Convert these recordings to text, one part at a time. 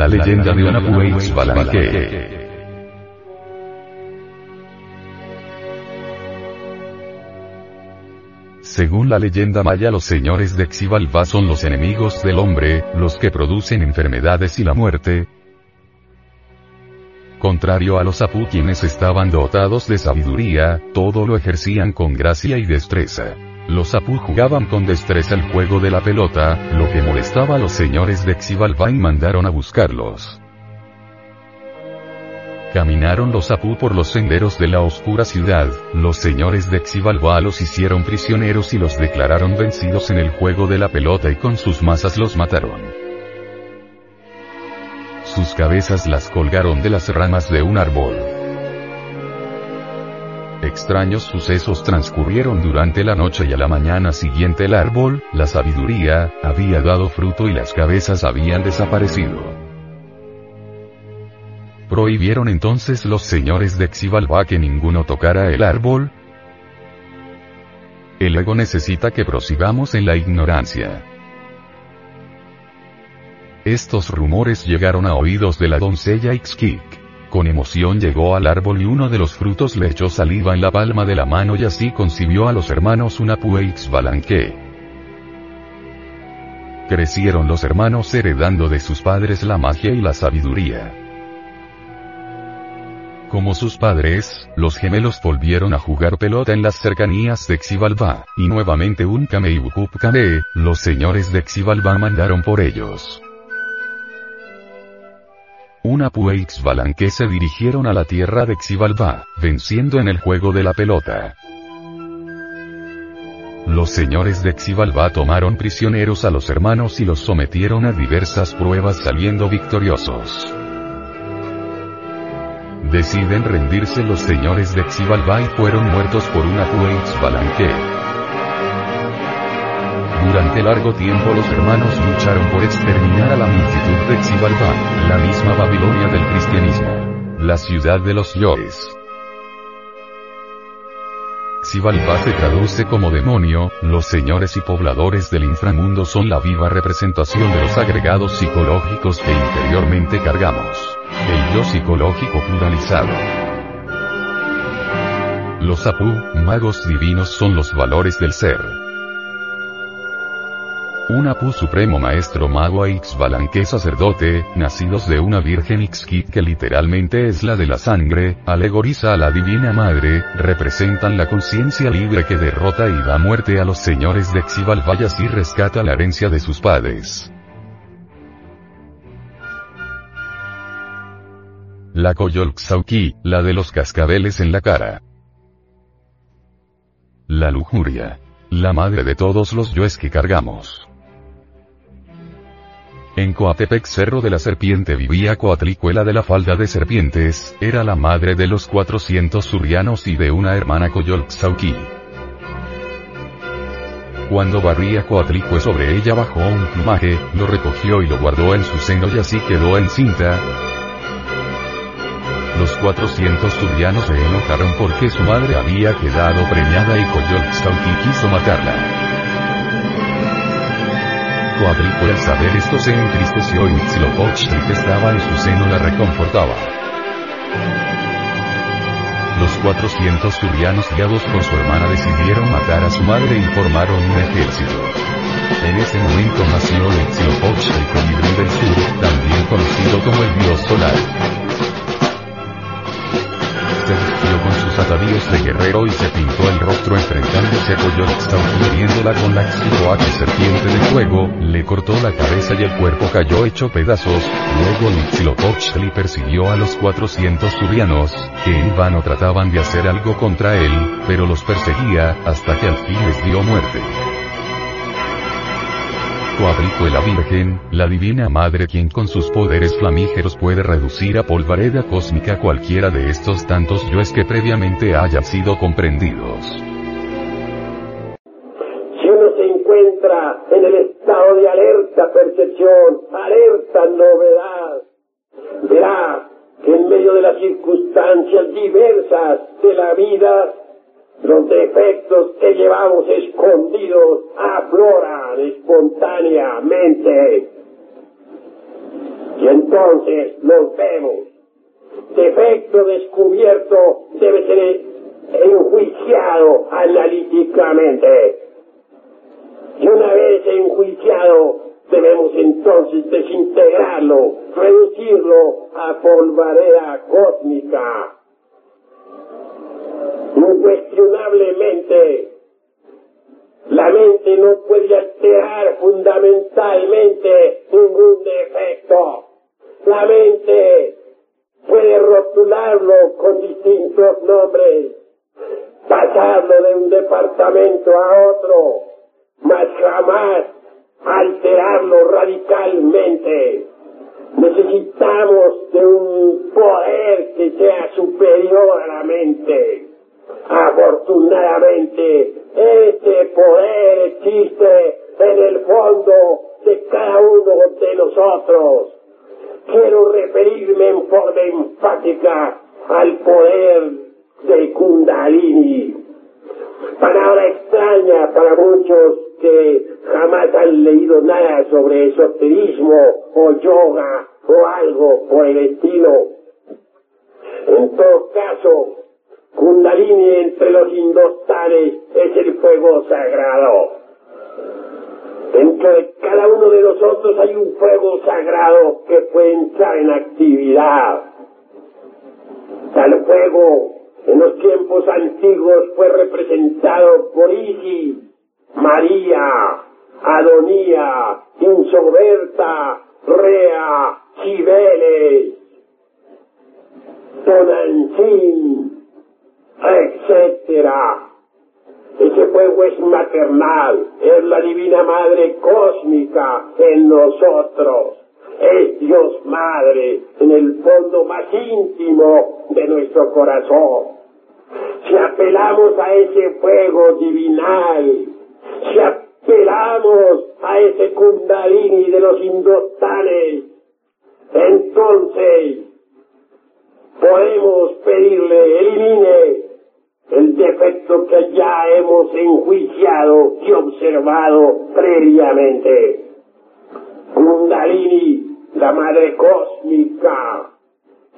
La leyenda de Anapueix Balanque. Según la leyenda maya los señores de Xibalbá son los enemigos del hombre, los que producen enfermedades y la muerte. Contrario a los Apu quienes estaban dotados de sabiduría, todo lo ejercían con gracia y destreza. Los Apu jugaban con destreza el juego de la pelota, lo que molestaba a los señores de Xibalbá y mandaron a buscarlos. Caminaron los Apu por los senderos de la oscura ciudad, los señores de Xibalbá los hicieron prisioneros y los declararon vencidos en el juego de la pelota y con sus masas los mataron. Sus cabezas las colgaron de las ramas de un árbol. Extraños sucesos transcurrieron durante la noche y a la mañana siguiente el árbol, la sabiduría, había dado fruto y las cabezas habían desaparecido. Prohibieron entonces los señores de Xibalbá que ninguno tocara el árbol. El ego necesita que prosigamos en la ignorancia. Estos rumores llegaron a oídos de la doncella Ixquic. Con emoción llegó al árbol y uno de los frutos le echó saliva en la palma de la mano y así concibió a los hermanos una Balanque. Crecieron los hermanos heredando de sus padres la magia y la sabiduría. Como sus padres, los gemelos volvieron a jugar pelota en las cercanías de Xibalbá, y nuevamente un Kameibukup Kame, los señores de Xibalbá mandaron por ellos. Una Pueix Balanque se dirigieron a la tierra de Xibalbá, venciendo en el juego de la pelota. Los señores de Xibalbá tomaron prisioneros a los hermanos y los sometieron a diversas pruebas saliendo victoriosos. Deciden rendirse los señores de Xibalbá y fueron muertos por una Pueix Balanque. Durante largo tiempo los hermanos lucharon por exterminar a la multitud de Xibalbá, la misma Babilonia del cristianismo. La ciudad de los Yoes. Xibalbá se traduce como demonio, los señores y pobladores del inframundo son la viva representación de los agregados psicológicos que interiormente cargamos. El yo psicológico pluralizado. Los Apu, magos divinos son los valores del ser. Un Apu supremo maestro mago Ixbalanque sacerdote, nacidos de una virgen Ixkit que literalmente es la de la sangre, alegoriza a la divina madre, representan la conciencia libre que derrota y da muerte a los señores de Xibalbayas y rescata la herencia de sus padres. La Coyolxauqui, la de los cascabeles en la cara. La lujuria. La madre de todos los yoes que cargamos. En Coatepec Cerro de la Serpiente vivía Coatlicuela de la Falda de Serpientes, era la madre de los 400 surrianos y de una hermana Coyolxauqui. Cuando barría Coatlicue sobre ella bajó un plumaje, lo recogió y lo guardó en su seno y así quedó encinta, los 400 turrianos se enojaron porque su madre había quedado preñada y Coyolxauqui quiso matarla. Coatlicue al saber esto se entristeció y Huitzilopochtli que estaba en su seno la reconfortaba. Los 400 turrianos guiados por su hermana decidieron matar a su madre y formaron un ejército. En ese momento nació Huitzilopochtli Colibrí del Sur, también conocido como el dios solar se vistió con sus atavíos de guerrero y se pintó el rostro enfrentándose a Coyolxauqui hiriéndola con la Xicoaque serpiente de fuego, le cortó la cabeza y el cuerpo cayó hecho pedazos, luego Huitzilopochtli persiguió a los 400 surianos, que en vano trataban de hacer algo contra él, pero los perseguía, hasta que al fin les dio muerte. Coatlicue la Virgen, la Divina Madre quien con sus poderes flamígeros puede reducir a polvareda cósmica cualquiera de estos tantos yoes que previamente hayan sido comprendidos. Encuentra en el estado de alerta percepción, alerta novedad, verá que en medio de las circunstancias diversas de la vida, los defectos que llevamos escondidos afloran espontáneamente. Y entonces los vemos. Defecto descubierto debe ser enjuiciado analíticamente. Vez enjuiciado, debemos entonces desintegrarlo, reducirlo a polvareda cósmica. Incuestionablemente, la mente no puede alterar fundamentalmente ningún defecto. La mente puede rotularlo con distintos nombres, pasarlo de un departamento a otro, mas jamás alterarlo radicalmente. Necesitamos de un poder que sea superior a la mente. Afortunadamente, ese poder existe en el fondo de cada uno de nosotros. Quiero referirme en forma enfática al poder de Kundalini. Palabra extraña para muchos han leído nada sobre esoterismo o yoga o algo por el estilo. En todo caso, Kundalini entre los indostanes es el fuego sagrado. Dentro de cada uno de nosotros hay un fuego sagrado que puede entrar en actividad. Tal fuego en los tiempos antiguos fue representado por Isis, María, Adonía, Insoberta, Rea, Cibeles, Tonantzin, etcétera. Ese fuego es maternal, es la divina madre cósmica en nosotros. Es Dios Madre en el fondo más íntimo de nuestro corazón. Si apelamos a ese fuego divinal, si apelamos a ese kundalini de los indostanes, entonces podemos pedirle elimine el defecto que ya hemos enjuiciado y observado previamente. Kundalini, la madre cósmica,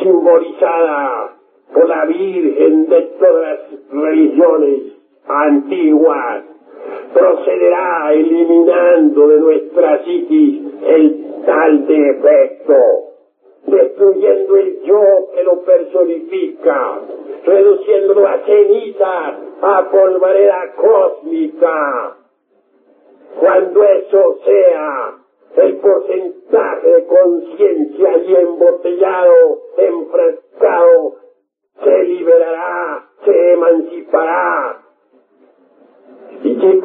simbolizada por la Virgen de todas las religiones antiguas, procederá eliminando de nuestra psiquis el tal defecto destruyendo el yo que lo personifica, reduciéndolo a ceniza, a polvareda cósmica. Cuando eso sea, el porcentaje de conciencia y embotellado, enfrascado, se liberará, se emancipará. Y si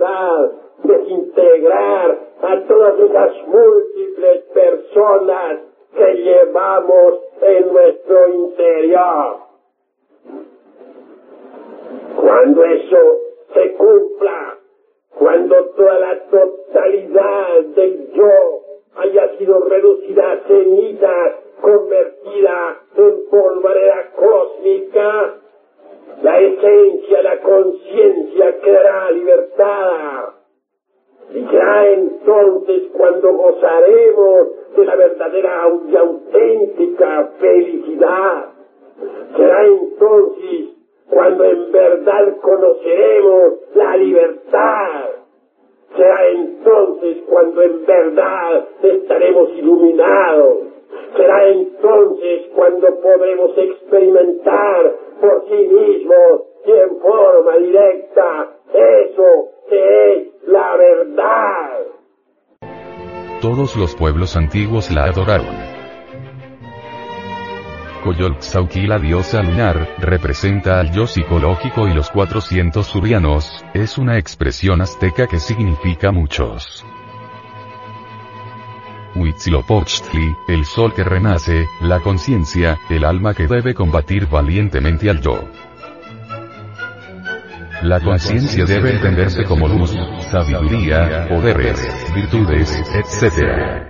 verdad desintegrar a todas esas múltiples personas verdad conoceremos la libertad. Será entonces cuando en verdad estaremos iluminados. Será entonces cuando podremos experimentar por sí mismos y en forma directa eso que es la verdad. Todos los pueblos antiguos la adoraron. Coyolxauqui la diosa lunar, representa al yo psicológico y los 400 surianos, es una expresión azteca que significa muchos. Huitzilopochtli, el sol que renace, la conciencia, el alma que debe combatir valientemente al yo. La conciencia debe entenderse como luz, sabiduría, poderes, virtudes, etc.